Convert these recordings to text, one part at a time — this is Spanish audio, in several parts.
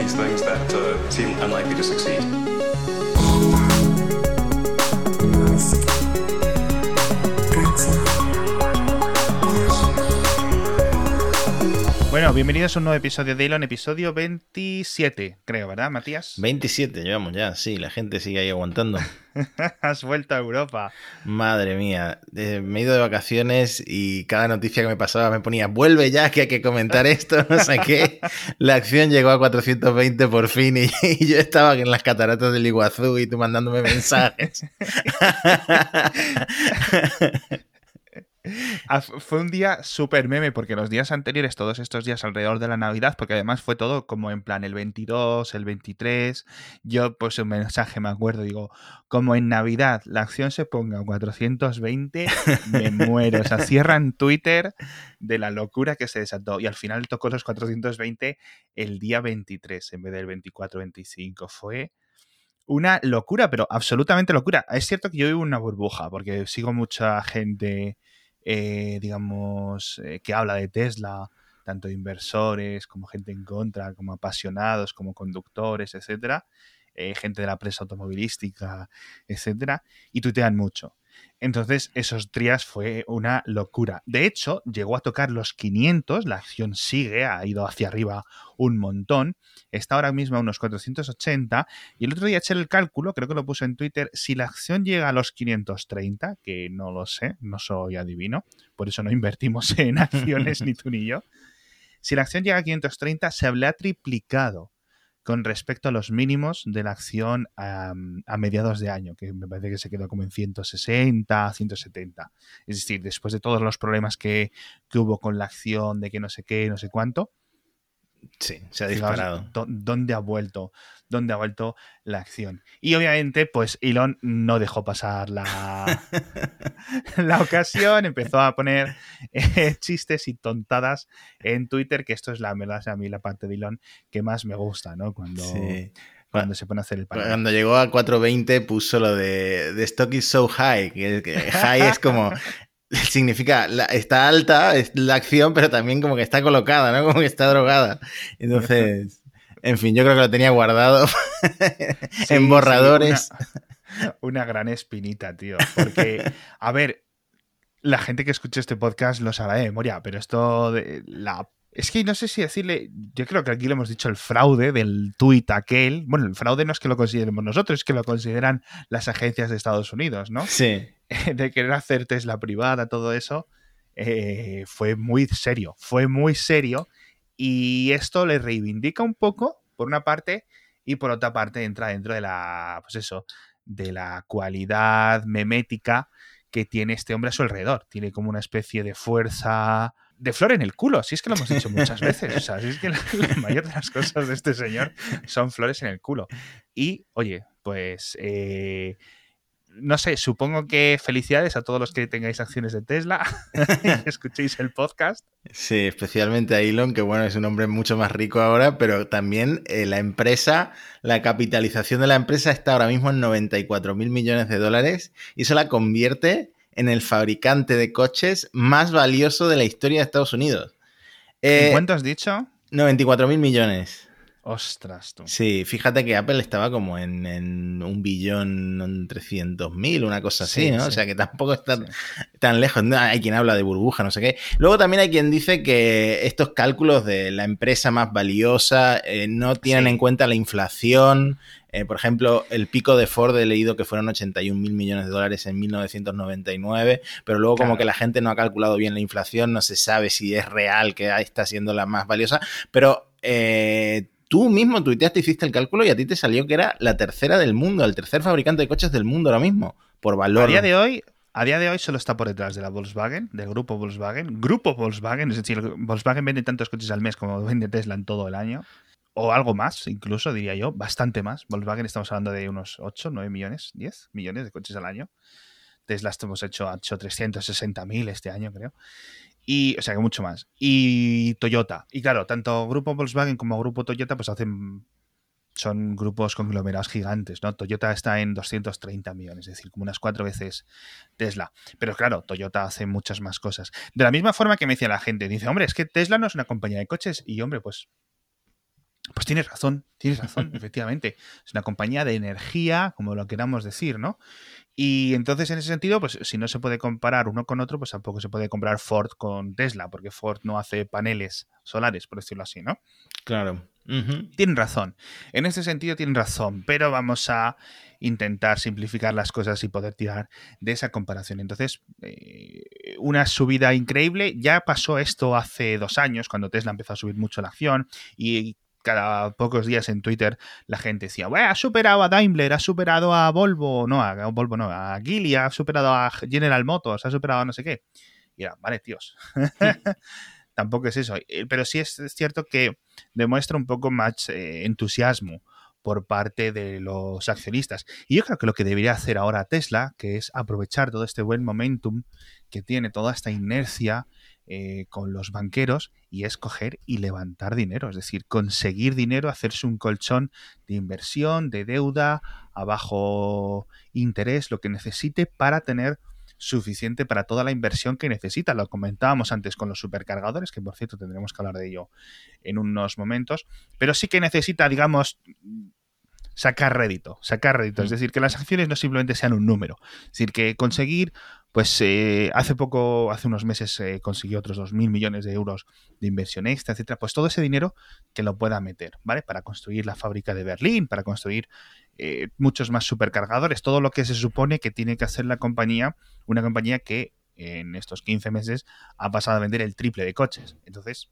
these things that uh, seem unlikely to succeed. Bueno, bienvenidos a un nuevo episodio de Elon, episodio 27, creo, ¿verdad, Matías? 27 llevamos ya, sí, la gente sigue ahí aguantando. Has vuelto a Europa. Madre mía, eh, me he ido de vacaciones y cada noticia que me pasaba me ponía, vuelve ya, que hay que comentar esto, no sé qué. La acción llegó a 420 por fin y, y yo estaba en las cataratas del Iguazú y tú mandándome mensajes. Ah, Fue un día súper meme porque los días anteriores, todos estos días alrededor de la Navidad, porque además fue todo como en plan el 22, el 23, yo pues un mensaje me acuerdo, digo, como en Navidad la acción se ponga a 420, me muero. O sea, cierran Twitter de la locura que se desató y al final tocó los 420 el día 23 en vez del 24-25. Fue una locura, pero absolutamente locura. Es cierto que yo vivo una burbuja porque sigo mucha gente eh, digamos, eh, que habla de Tesla, tanto inversores como gente en contra, como apasionados, como conductores, etcétera, eh, gente de la prensa automovilística, etcétera, y tuitean mucho. Entonces, esos días fue una locura. De hecho, llegó a tocar los 500, la acción sigue, ha ido hacia arriba un montón, está ahora mismo a unos 480, y el otro día eché el cálculo, creo que lo puse en Twitter, si la acción llega a los 530, que no lo sé, no soy adivino, por eso no invertimos en acciones ni tú ni yo, si la acción llega a 530, se habría triplicado con respecto a los mínimos de la acción a, a, mediados de año, que me parece que se quedó como en 160, 170. Es decir, después de todos los problemas que, que hubo con la acción, de que no sé qué, no sé cuánto. Sí, se ha disparado. Fijaos, ¿Dónde ha vuelto? ¿Dónde ha vuelto la acción? Y obviamente, pues Elon no dejó pasar la, la ocasión, empezó a poner eh, chistes y tontadas en Twitter, que esto es la verdad, a mí la parte de Elon que más me gusta, ¿no? Cuando, sí. cuando se pone a hacer el panel. Cuando llegó a 420 puso lo de The stock is so high, que, que high es como significa la, está alta es la acción, pero también como que está colocada, ¿no? Como que está drogada. Entonces, en fin, yo creo que lo tenía guardado sí, en borradores. Sí, una, una, gran espinita, tío. Porque, a ver, la gente que escucha este podcast lo sabrá de memoria, pero esto de la es que no sé si decirle, yo creo que aquí le hemos dicho el fraude del tuit aquel. Bueno, el fraude no es que lo consideremos nosotros, es que lo consideran las agencias de Estados Unidos, ¿no? Sí. De querer hacer Tesla privada, todo eso, eh, fue muy serio, fue muy serio. Y esto le reivindica un poco, por una parte, y por otra parte entra dentro de la, pues eso, de la cualidad memética que tiene este hombre a su alrededor. Tiene como una especie de fuerza de flor en el culo, si es que lo hemos dicho muchas veces. O sea, si es que la, la, mayor de las cosas de este señor son flores en el culo. Y, oye, pues, eh, no sé, supongo que felicidades a todos los que tengáis acciones de Tesla, escuchéis el podcast. Sí, especialmente a Elon, que bueno, es un hombre mucho más rico ahora, pero también eh, la empresa, la capitalización de la empresa está ahora mismo en 94 mil millones de dólares y eso la convierte en el fabricante de coches más valioso de la historia de Estados Unidos. Eh, ¿Cuánto has dicho? 94 mil millones. Ostras, tú. Sí, fíjate que Apple estaba como en, en un billón trescientos mil, una cosa así, sí, ¿no? Sí. O sea que tampoco está sí. tan lejos. No, hay quien habla de burbuja, no sé qué. Luego también hay quien dice que estos cálculos de la empresa más valiosa eh, no tienen en cuenta la inflación. Eh, por ejemplo, el pico de Ford he leído que fueron 81 mil millones de dólares en 1999, pero luego claro. como que la gente no ha calculado bien la inflación, no se sabe si es real que está siendo la más valiosa, pero eh, tú mismo tuiteaste, hiciste el cálculo y a ti te salió que era la tercera del mundo, el tercer fabricante de coches del mundo ahora mismo, por valor. A día de hoy, a día de hoy solo está por detrás de la Volkswagen, del grupo Volkswagen. Grupo Volkswagen, es decir, Volkswagen vende tantos coches al mes como vende Tesla en todo el año. O algo más, incluso, diría yo, bastante más. Volkswagen estamos hablando de unos 8, 9 millones, 10 millones de coches al año. Tesla hemos hecho, hecho 360.000 este año, creo. Y, o sea, que mucho más. Y Toyota. Y claro, tanto Grupo Volkswagen como Grupo Toyota, pues hacen. Son grupos conglomerados gigantes, ¿no? Toyota está en 230 millones, es decir, como unas cuatro veces Tesla. Pero claro, Toyota hace muchas más cosas. De la misma forma que me decía la gente, dice, hombre, es que Tesla no es una compañía de coches. Y hombre, pues. Pues tienes razón, tienes razón, efectivamente. Es una compañía de energía, como lo queramos decir, ¿no? Y entonces, en ese sentido, pues si no se puede comparar uno con otro, pues tampoco se puede comparar Ford con Tesla, porque Ford no hace paneles solares, por decirlo así, ¿no? Claro. Tienen razón. En ese sentido tienen razón, pero vamos a intentar simplificar las cosas y poder tirar de esa comparación. Entonces, eh, una subida increíble. Ya pasó esto hace dos años, cuando Tesla empezó a subir mucho la acción y cada pocos días en Twitter la gente decía, ha superado a Daimler, ha superado a Volvo, no, a Volvo no, a Geely, ha superado a General Motors, ha superado a no sé qué. Y era, vale, tíos. Tampoco es eso. Eh, pero sí es cierto que demuestra un poco más eh, entusiasmo por parte de los accionistas. Y yo creo que lo que debería hacer ahora Tesla, que es aprovechar todo este buen momentum que tiene, toda esta inercia eh, con los banqueros, y es coger y levantar dinero, es decir, conseguir dinero, hacerse un colchón de inversión, de deuda, a bajo interés, lo que necesite para tener suficiente para toda la inversión que necesita. Lo comentábamos antes con los supercargadores, que por cierto tendremos que hablar de ello en unos momentos, pero sí que necesita, digamos, sacar rédito, sacar rédito. Es mm. decir, que las acciones no simplemente sean un número. Es decir, que conseguir, pues eh, hace poco, hace unos meses eh, consiguió otros 2.000 millones de euros de inversión extra, etcétera. Pues todo ese dinero que lo pueda meter, ¿vale? Para construir la fábrica de Berlín, para construir eh, muchos más supercargadores, todo lo que se supone que tiene que hacer la compañía, una compañía que en estos 15 meses ha pasado a vender el triple de coches. Entonces,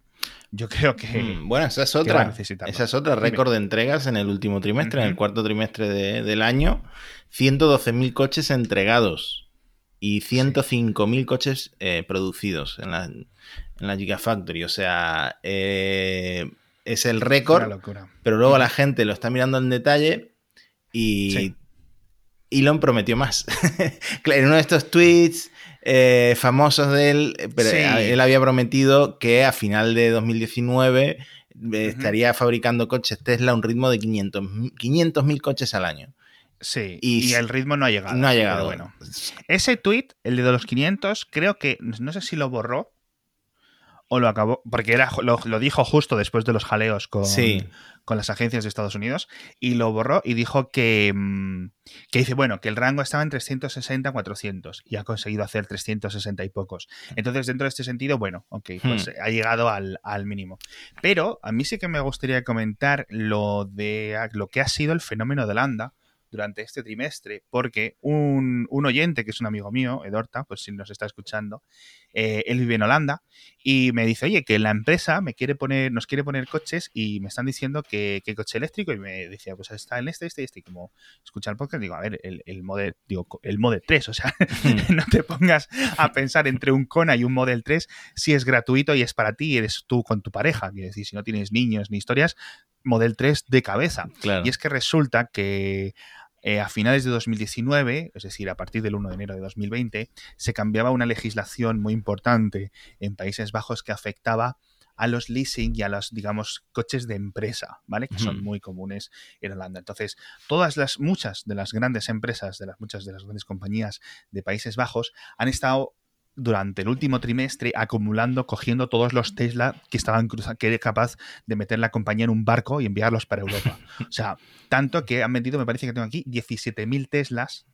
yo creo que. Mm, bueno, esa es otra. Esa es otra. Récord de entregas en el último trimestre, en el cuarto trimestre del año. 112.000 coches entregados y 105.000 coches eh, producidos en la, en la Gigafactory. O sea, eh, es el récord. Pero luego la gente lo está mirando en detalle y Elon prometió más. en uno de estos tweets eh, famosos de él, pero él había prometido que a final de 2019 eh, estaría fabricando coches Tesla a un ritmo de 500 mil coches al año. Sí, y, el ritmo no ha llegado. No ha llegado. bueno, ese tweet, el de los 500, creo que, no sé si lo borró o lo acabó, porque era, lo, dijo justo después de los jaleos con, con las agencias de Estados Unidos y lo borró y dijo que, mm, que dice, bueno, que el rango estaba en 360 400 y ha conseguido hacer 360 y pocos. Entonces, dentro de este sentido, bueno, ok, pues hmm. ha llegado al, al, mínimo. Pero a mí sí que me gustaría comentar lo de lo que ha sido el fenómeno de Landa durante este trimestre, porque un, oyente, que es un amigo mío, Edorta, pues si nos está escuchando, eh, él vive en Holanda y me dice, oye, que la empresa me quiere poner, nos quiere poner coches y me están diciendo que, coche eléctrico y me decía, pues está en este, este, este, y como escuchar el podcast, digo, a ver, el, el Model, digo, el Model 3, o sea, hmm. no te pongas a pensar entre un Kona y un Model 3 si es gratuito y es para ti, eres tú con tu pareja, quiero decir, si no tienes niños ni historias, Model 3 de cabeza. Y es que resulta que eh, a finales de 2019, es decir, a partir del 1 de enero de 2020, se cambiaba una legislación muy importante en Países Bajos que afectaba a los leasing y a los, digamos, coches de empresa, ¿vale? Que son muy comunes en Holanda. Entonces, todas las, muchas de las grandes empresas, de las muchas de las grandes compañías de Países Bajos han estado durante el último trimestre acumulando, cogiendo todos los Tesla que estaban que era capaz de meter la compañía en un barco y enviarlos para Europa. O sea, tanto que han vendido, me parece que tengo aquí, 17.000 Teslas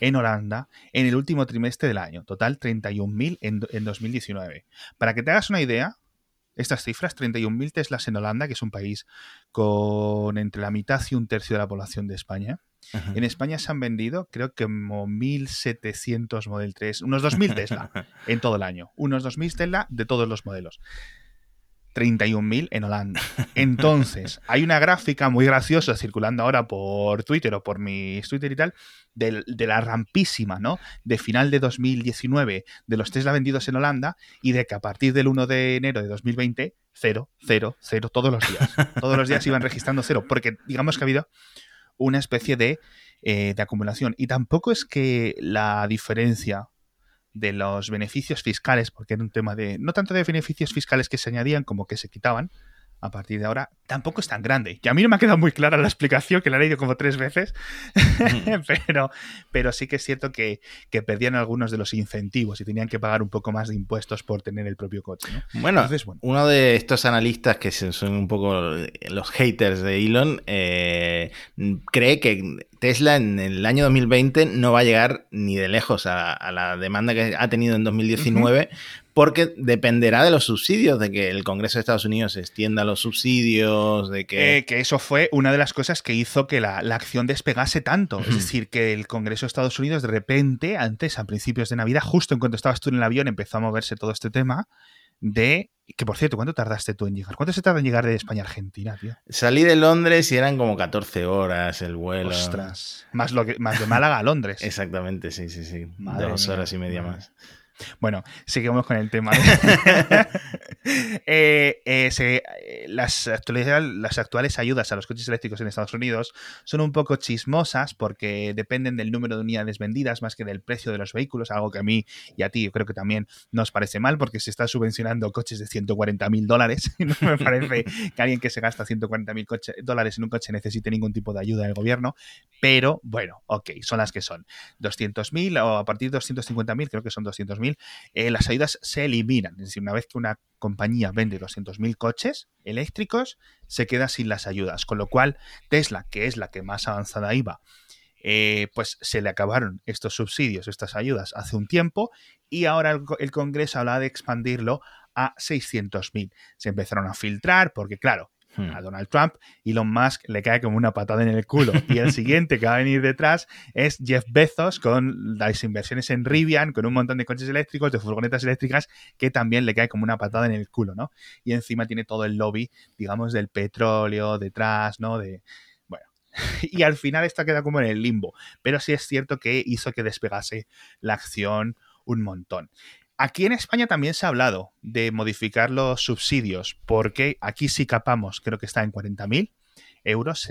en Holanda en el último trimestre del año. Total, 31.000 en, en 2019. Para que te hagas una idea, estas cifras, 31.000 Teslas en Holanda, que es un país con entre la mitad y un tercio de la población de España, en España se han vendido, creo que como 1.700 Model 3, unos 2.000 Tesla en todo el año. Unos 2.000 Tesla de todos los modelos. 31.000 en Holanda. Entonces, hay una gráfica muy graciosa circulando ahora por Twitter o por mi Twitter y tal, de, la rampísima, ¿no? De final de 2019 de los Tesla vendidos en Holanda y de que a partir del 1 de enero de 2020, cero, cero, cero, todos los días. Todos los días iban registrando cero, porque digamos que ha habido una especie de, eh, de acumulación. Y tampoco es que la diferencia de los beneficios fiscales, porque era un tema de, no tanto de beneficios fiscales que se añadían como que se quitaban, a partir de ahora tampoco es tan grande. Y a mí no me ha quedado muy clara la explicación, que la he leído como tres veces, pero, pero sí que es cierto que, perdían algunos de los incentivos y tenían que pagar un poco más de impuestos por tener el propio coche. Bueno, uno de estos analistas que son un poco los haters de Elon eh, cree que Tesla en el año 2020 no va a llegar ni de lejos a, la demanda que ha tenido en 2019 porque dependerá de los subsidios, de que el Congreso de Estados Unidos extienda los subsidios, de que... Eh, que eso fue una de las cosas que hizo que la, acción despegase tanto. Es decir, que el Congreso de Estados Unidos de repente, antes, a principios de Navidad, justo en cuanto estabas tú en el avión, empezó a moverse todo este tema de... Que por cierto, ¿cuánto tardaste tú en llegar? ¿Cuánto se tarda en llegar de España a Argentina, tío? Salí de Londres y eran como 14 horas el vuelo. Ostras. Más, lo que, más de Málaga a Londres. Exactamente, sí, sí, sí. Dos horas y media más. Bueno, seguimos con el tema. Eh, eh, eh, las, las actuales ayudas a los coches eléctricos en Estados Unidos son un poco chismosas porque dependen del número de unidades vendidas más que del precio de los vehículos, algo que a mí y a ti yo creo que también nos parece mal porque se está subvencionando coches de 140 mil dólares no me parece que alguien que se gasta 140 mil dólares en un coche necesite ningún tipo de ayuda del gobierno, pero bueno, ok, son las que son. 200 mil o a partir de 250 mil, creo que son 200 eh, las ayudas se eliminan. Es decir, una vez que una compañía vende 200.000 coches eléctricos, se queda sin las ayudas. Con lo cual, Tesla, que es la que más avanzada iba, eh, pues se le acabaron estos subsidios, estas ayudas hace un tiempo y ahora el, el Congreso habla de expandirlo a 600.000. Se empezaron a filtrar porque, claro, Hmm. a Donald Trump, Elon Musk le cae como una patada en el culo. Y el siguiente que va a venir detrás es Jeff Bezos con las inversiones en Rivian, con un montón de coches eléctricos, de furgonetas eléctricas, que también le cae como una patada en el culo, ¿no? Y encima tiene todo el lobby, digamos, del petróleo detrás, ¿no? De, y al final esto queda como en el limbo. Pero sí es cierto que hizo que despegase la acción un montón. Aquí en España también se ha hablado de modificar los subsidios, porque aquí sí capamos, creo que está en 40.000 euros,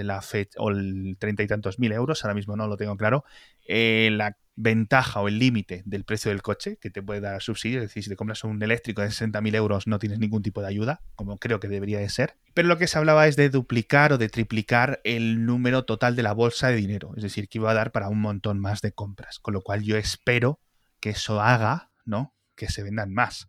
o el treinta y tantos mil euros, ahora mismo no lo tengo claro, eh, la ventaja o el límite del precio del coche que te puede dar subsidio, es decir, si te compras un eléctrico de 60.000 euros no tienes ningún tipo de ayuda, como creo que debería de ser. Pero lo que se hablaba es de duplicar o de triplicar el número total de la bolsa de dinero, es decir, que iba a dar para un montón más de compras, con lo cual yo espero que eso haga, ¿no? Que se vendan más.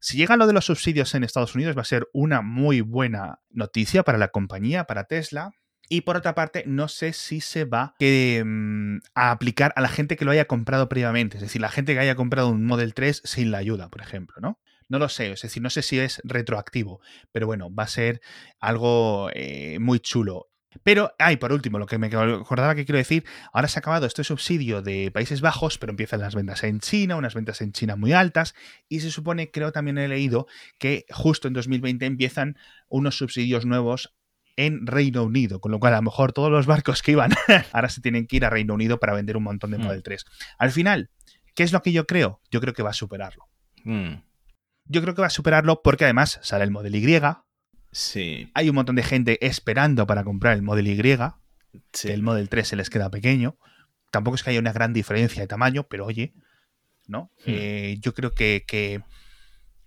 Si llega lo de los subsidios en Estados Unidos va a ser una muy buena noticia para la compañía, para Tesla. Y por otra parte, no sé si se va mm, a aplicar a la gente que lo haya comprado previamente. Es decir, la gente que haya comprado un Model 3 sin la ayuda, por ejemplo, ¿no? No lo sé, es decir, no sé si es retroactivo, pero bueno, va a ser algo eh, muy chulo. Pero, ay, por último, lo que me acordaba que quiero decir, ahora se ha acabado este subsidio de Países Bajos, pero empiezan las ventas en China, unas ventas en China muy altas, y se supone, creo también he leído, que justo en 2020 empiezan unos subsidios nuevos en Reino Unido, con lo cual a lo mejor todos los barcos que iban ahora se tienen que ir a Reino Unido para vender un montón de mm. Model 3. Al final, ¿qué es lo que yo creo? Yo creo que va a superarlo. Mm. Yo creo que va a superarlo porque además sale el Model Y, Sí. Hay un montón de gente esperando para comprar el Model Y. El Model 3 se les queda pequeño. Tampoco es que haya una gran diferencia de tamaño, pero oye, ¿no? Hmm. Eh, yo creo que,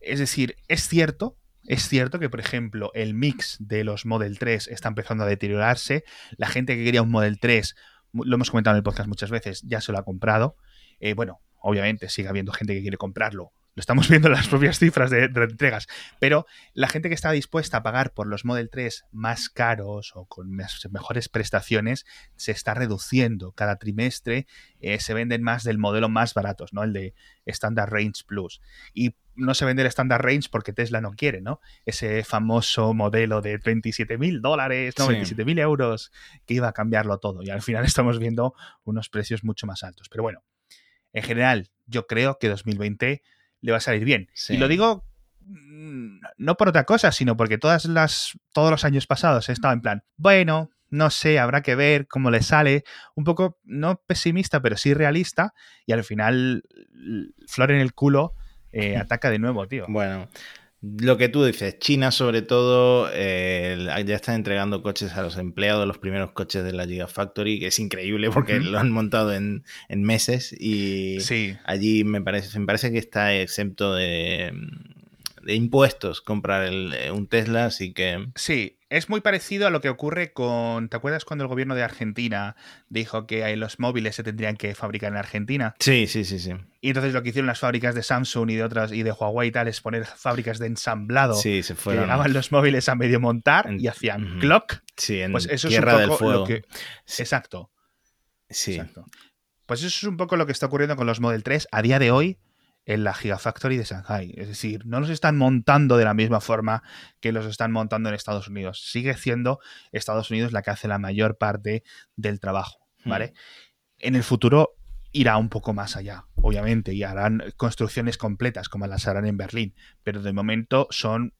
Es decir, es cierto. Es cierto que, por ejemplo, el mix de los Model 3 está empezando a deteriorarse. La gente que quería un Model 3, lo hemos comentado en el podcast muchas veces, ya se lo ha comprado. Eh, bueno, obviamente sigue habiendo gente que quiere comprarlo lo estamos viendo en las propias cifras de, entregas. Pero la gente que está dispuesta a pagar por los Model 3 más caros o con mejores prestaciones se está reduciendo. Cada trimestre eh, se venden más del modelo más baratos, ¿no? El de Standard Range Plus. Y no se vende el Standard Range porque Tesla no quiere, ¿no? Ese famoso modelo de 27 mil dólares, no, 27 mil euros, que iba a cambiarlo todo. Y al final estamos viendo unos precios mucho más altos. Pero bueno, en general, yo creo que 2020 le va a salir bien. Y lo digo mm, no por otra cosa, sino porque todas las, todos los años pasados he estado en plan, bueno, no sé, habrá que ver cómo le sale, un poco no pesimista, pero sí realista, y al final, flor en el culo, eh, ataca de nuevo, tío. Bueno, lo que tú dices, China sobre todo eh, ya está entregando coches a los empleados, los primeros coches de la Gigafactory, que es increíble porque lo han montado en, meses y allí me parece, me parece que está exento de, de impuestos comprar el, un Tesla, así que... Sí, es muy parecido a lo que ocurre con. ¿Te acuerdas cuando el gobierno de Argentina dijo que los móviles se tendrían que fabricar en Argentina? Sí, sí, sí, sí. Y entonces lo que hicieron las fábricas de Samsung y de otras y de Huawei y tal es poner fábricas de ensamblado. Sí, se fueron. llegaban los móviles a medio montar y hacían clock. Sí, en pues eso Tierra es un poco del Fuego. que... Exacto. Sí. Exacto. Pues eso es un poco lo que está ocurriendo con los Model 3 a día de hoy en la Gigafactory de Shanghai. Es decir, no los están montando de la misma forma que los están montando en Estados Unidos. Sigue siendo Estados Unidos la que hace la mayor parte del trabajo, hmm. ¿vale? En el futuro irá un poco más allá, obviamente, y harán construcciones completas como las harán en Berlín, pero de momento son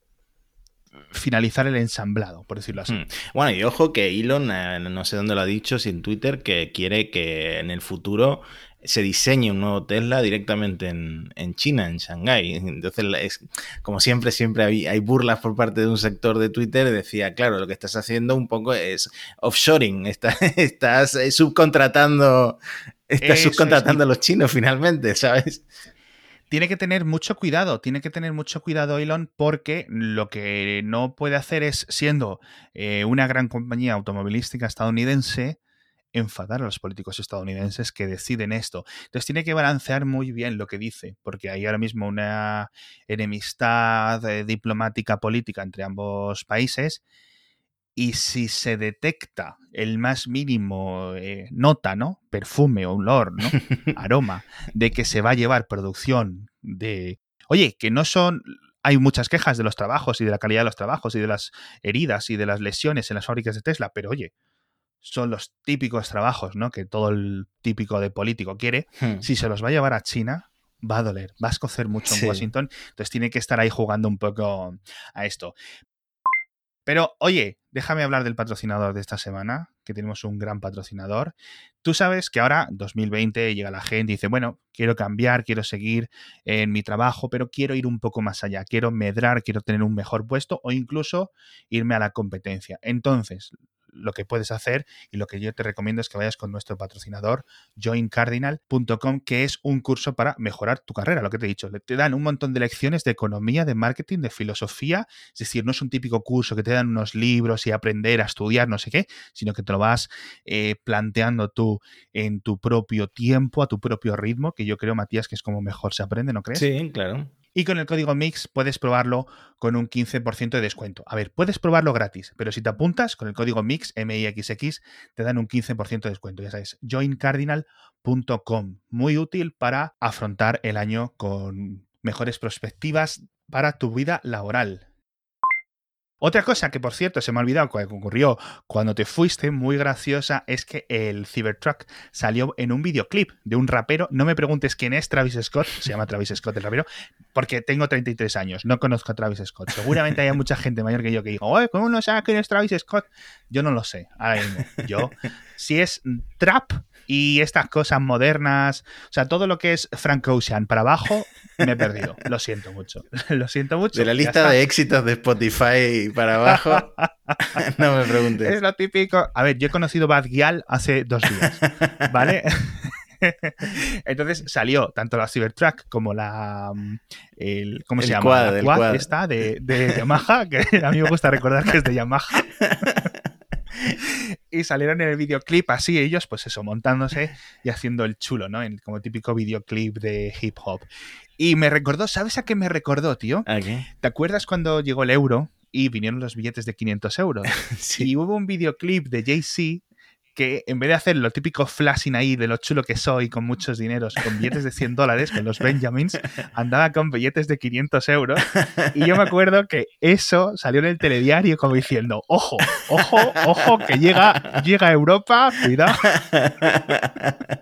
finalizar el ensamblado, por decirlo así. Hmm. Bueno, y ojo que Elon, eh, no sé dónde lo ha dicho, si en Twitter, que quiere que en el futuro se diseñe un nuevo Tesla directamente en, China, en Shanghái. Entonces, es, como siempre, siempre hay, burlas por parte de un sector de Twitter. Decía, claro, lo que estás haciendo un poco es offshoring, estás, eh, subcontratando, estás subcontratando a los chinos finalmente, ¿sabes? Tiene que tener mucho cuidado, tiene que tener mucho cuidado Elon porque lo que no puede hacer es, siendo eh, una gran compañía automovilística estadounidense, enfadar a los políticos estadounidenses que deciden esto. Entonces tiene que balancear muy bien lo que dice, porque hay ahora mismo una enemistad eh, diplomática política entre ambos países. Y si se detecta el más mínimo eh, nota, ¿no? Perfume, olor, ¿no? Aroma, de que se va a llevar producción de. Oye, que no son hay muchas quejas de los trabajos y de la calidad de los trabajos y de las heridas y de las lesiones en las fábricas de Tesla, pero oye, son los típicos trabajos, ¿no? Que todo el típico de político quiere. Hmm. Si se los va a llevar a China, va a doler, va a escocer mucho en Washington. Entonces tiene que estar ahí jugando un poco a esto. Pero, oye, déjame hablar del patrocinador de esta semana, que tenemos un gran patrocinador. Tú sabes que ahora, 2020, llega la gente y dice, bueno, quiero cambiar, quiero seguir en mi trabajo, pero quiero ir un poco más allá, quiero medrar, quiero tener un mejor puesto o incluso irme a la competencia. Entonces, lo que puedes hacer y lo que yo te recomiendo es que vayas con nuestro patrocinador joincardinal.com que es un curso para mejorar tu carrera, lo que te he dicho. Te dan un montón de lecciones de economía, de marketing, de filosofía, es decir, no es un típico curso que te dan unos libros y aprender a estudiar, no sé qué, sino que te lo vas eh, planteando tú en tu propio tiempo, a tu propio ritmo, que yo creo, Matías, que es como mejor se aprende, ¿no crees? Sí, claro y con el código MIX puedes probarlo con un 15% de descuento. A ver, puedes probarlo gratis, pero si te apuntas con el código MIX, M-I-X-X, te dan un 15% de descuento. Ya sabes, joincardinal.com. Muy útil para afrontar el año con mejores perspectivas para tu vida laboral. Otra cosa que, por cierto, se me ha olvidado que ocurrió cuando te fuiste, muy graciosa, es que el Cybertruck salió en un videoclip de un rapero. No me preguntes quién es Travis Scott, se llama Travis Scott el rapero, porque tengo 33 años, no conozco a Travis Scott. Seguramente haya mucha gente mayor que yo que diga, oye, ¿cómo no sabes quién es Travis Scott? Yo no lo sé, ahora mismo. Yo, si es trap y estas cosas modernas, o sea, todo lo que es Frank Ocean para abajo, me he perdido. Lo siento mucho. Lo siento mucho. De la lista de éxitos de Spotify para abajo, no me preguntes. Es lo típico. A ver, yo he conocido Bad Gyal hace dos días, ¿vale? Entonces salió tanto la Cybertruck como la. El, ¿Cómo se llama? la quad, esta de, de Yamaha, que a mí me gusta recordar que es de Yamaha. y salieron en el videoclip así ellos, pues eso, montándose y haciendo el chulo, ¿no? En, como típico videoclip de hip hop. Y me recordó, ¿sabes a qué me recordó, tío? ¿Te acuerdas cuando llegó el euro y vinieron los billetes de 500 euros? sí. Y hubo un videoclip de Jay-Z que en vez de hacer lo típico flashing ahí de lo chulo que soy con muchos dineros, con billetes de 100 dólares, con los Benjamins, andaba con billetes de 500 euros. Y yo me acuerdo que eso salió en el telediario como diciendo, ojo, ojo, ojo, que llega, llega Europa, cuidado.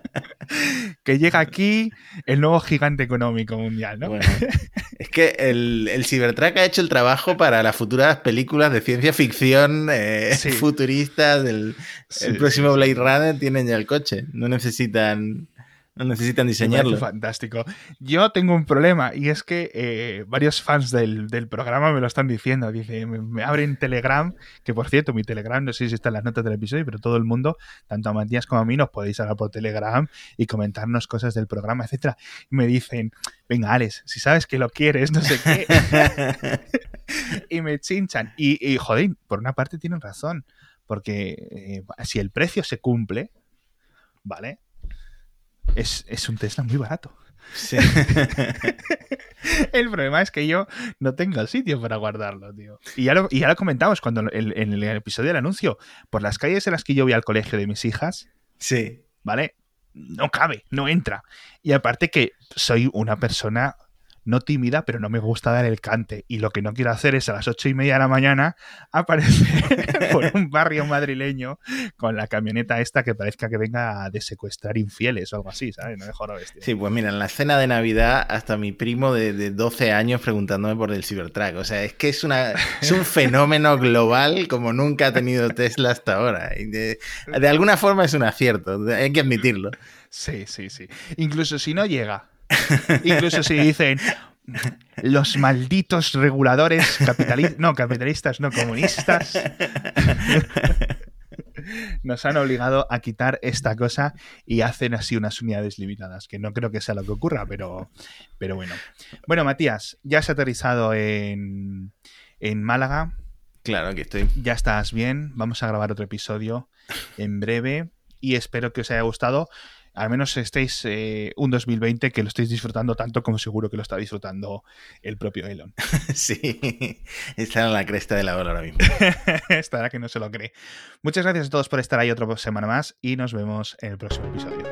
que llega aquí el nuevo gigante económico mundial, ¿no? es que el, el Cybertruck ha hecho el trabajo para las futuras películas de ciencia ficción eh, futuristas del próximo Blade Runner tienen ya el coche. No necesitan. No necesitan diseñarlo. Fantástico. Yo tengo un problema y es que eh, varios fans del, programa me lo están diciendo. Dice, me, abren Telegram, que por cierto, mi Telegram, no sé si está en las notas del episodio, pero todo el mundo, tanto a Matías como a mí, nos podéis hablar por Telegram y comentarnos cosas del programa, etcétera. Y me dicen, venga, Alex, si sabes que lo quieres, no sé qué. y me chinchan. Y, joder, por una parte tienen razón, porque eh, si el precio se cumple, ¿vale? Es, un Tesla muy barato. el problema es que yo no tengo sitio para guardarlo, tío. Y ya lo, y ya lo comentamos cuando en el episodio del anuncio. Por las calles en las que yo voy al colegio de mis hijas. Sí. ¿Vale? No cabe, no entra. Y aparte que soy una persona no tímida, pero no me gusta dar el cante. Y lo que no quiero hacer es a las ocho y media de la mañana aparecer por un barrio madrileño con la camioneta esta que parezca que venga a secuestrar infieles o algo así, ¿sabes? No mejor bestia. Sí, pues mira, en la cena de Navidad hasta mi primo de, de 12 años preguntándome por el Cybertruck. O sea, es que es, una, es un fenómeno global como nunca ha tenido Tesla hasta ahora. Y de, de alguna forma es un acierto, hay que admitirlo. Sí, sí, sí. Incluso si no llega Incluso si dicen los malditos reguladores capitalistas, no, capitalistas, no comunistas, nos han obligado a quitar esta cosa y hacen así unas unidades limitadas, que no creo que sea lo que ocurra, pero, pero bueno. Bueno, Matías, ya has aterrizado en, en Málaga. Claro, que estoy. Ya estás bien, vamos a grabar otro episodio en breve y espero que os haya gustado al menos estéis eh, un 2020 que lo estéis disfrutando tanto como seguro que lo está disfrutando el propio Elon. Sí, está en la cresta de la ola ahora mismo. Estará que no se lo cree. Muchas gracias a todos por estar ahí otra semana más y nos vemos en el próximo episodio.